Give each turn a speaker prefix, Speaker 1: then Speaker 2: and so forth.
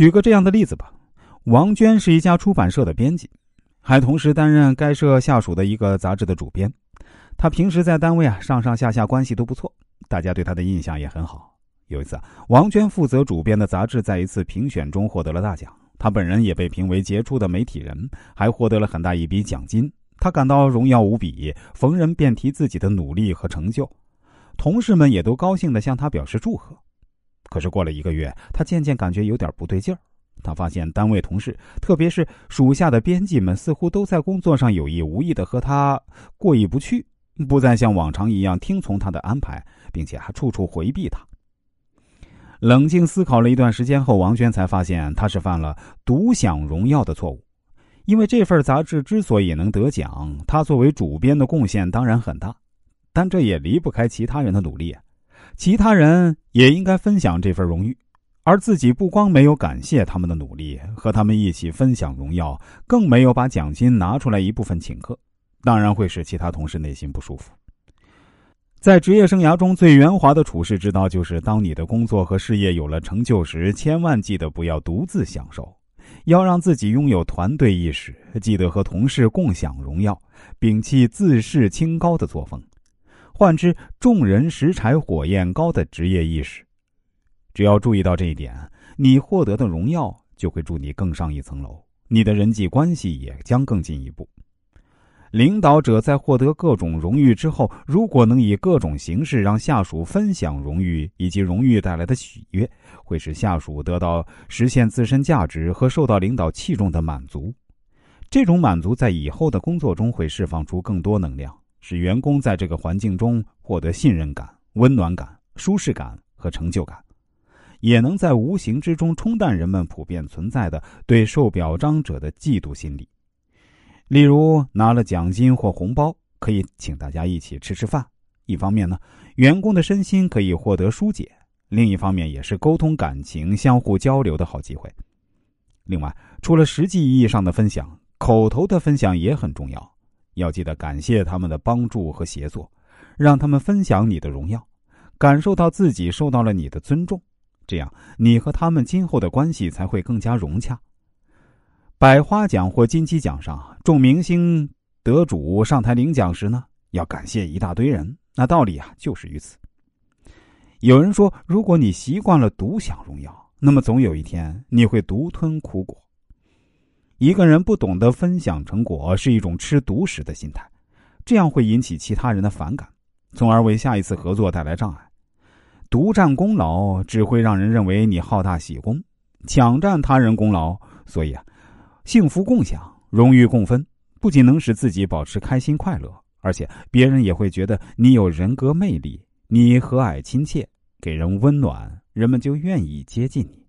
Speaker 1: 举个这样的例子吧，王娟是一家出版社的编辑，还同时担任该社下属的一个杂志的主编。她平时在单位啊，上上下下关系都不错，大家对她的印象也很好。有一次，王娟负责主编的杂志在一次评选中获得了大奖，她本人也被评为杰出的媒体人，还获得了很大一笔奖金。她感到荣耀无比，逢人便提自己的努力和成就，同事们也都高兴地向她表示祝贺。可是过了一个月，他渐渐感觉有点不对劲儿。他发现单位同事，特别是属下的编辑们，似乎都在工作上有意无意的和他过意不去，不再像往常一样听从他的安排，并且还处处回避他。冷静思考了一段时间后，王娟才发现他是犯了独享荣耀的错误。因为这份杂志之所以能得奖，他作为主编的贡献当然很大，但这也离不开其他人的努力。其他人也应该分享这份荣誉，而自己不光没有感谢他们的努力，和他们一起分享荣耀，更没有把奖金拿出来一部分请客，当然会使其他同事内心不舒服。在职业生涯中最圆滑的处事之道，就是当你的工作和事业有了成就时，千万记得不要独自享受，要让自己拥有团队意识，记得和同事共享荣耀，摒弃自视清高的作风。换之众人拾柴火焰高的职业意识，只要注意到这一点，你获得的荣耀就会助你更上一层楼，你的人际关系也将更进一步。领导者在获得各种荣誉之后，如果能以各种形式让下属分享荣誉以及荣誉带来的喜悦，会使下属得到实现自身价值和受到领导器重的满足。这种满足在以后的工作中会释放出更多能量。使员工在这个环境中获得信任感、温暖感、舒适感和成就感，也能在无形之中冲淡人们普遍存在的对受表彰者的嫉妒心理。例如，拿了奖金或红包，可以请大家一起吃吃饭。一方面呢，员工的身心可以获得疏解；另一方面，也是沟通感情、相互交流的好机会。另外，除了实际意义上的分享，口头的分享也很重要。要记得感谢他们的帮助和协作，让他们分享你的荣耀，感受到自己受到了你的尊重，这样你和他们今后的关系才会更加融洽。百花奖或金鸡奖上，众明星得主上台领奖时呢，要感谢一大堆人，那道理啊就是于此。有人说，如果你习惯了独享荣耀，那么总有一天你会独吞苦果。一个人不懂得分享成果，是一种吃独食的心态，这样会引起其他人的反感，从而为下一次合作带来障碍。独占功劳只会让人认为你好大喜功，抢占他人功劳。所以啊，幸福共享、荣誉共分，不仅能使自己保持开心快乐，而且别人也会觉得你有人格魅力，你和蔼亲切，给人温暖，人们就愿意接近你。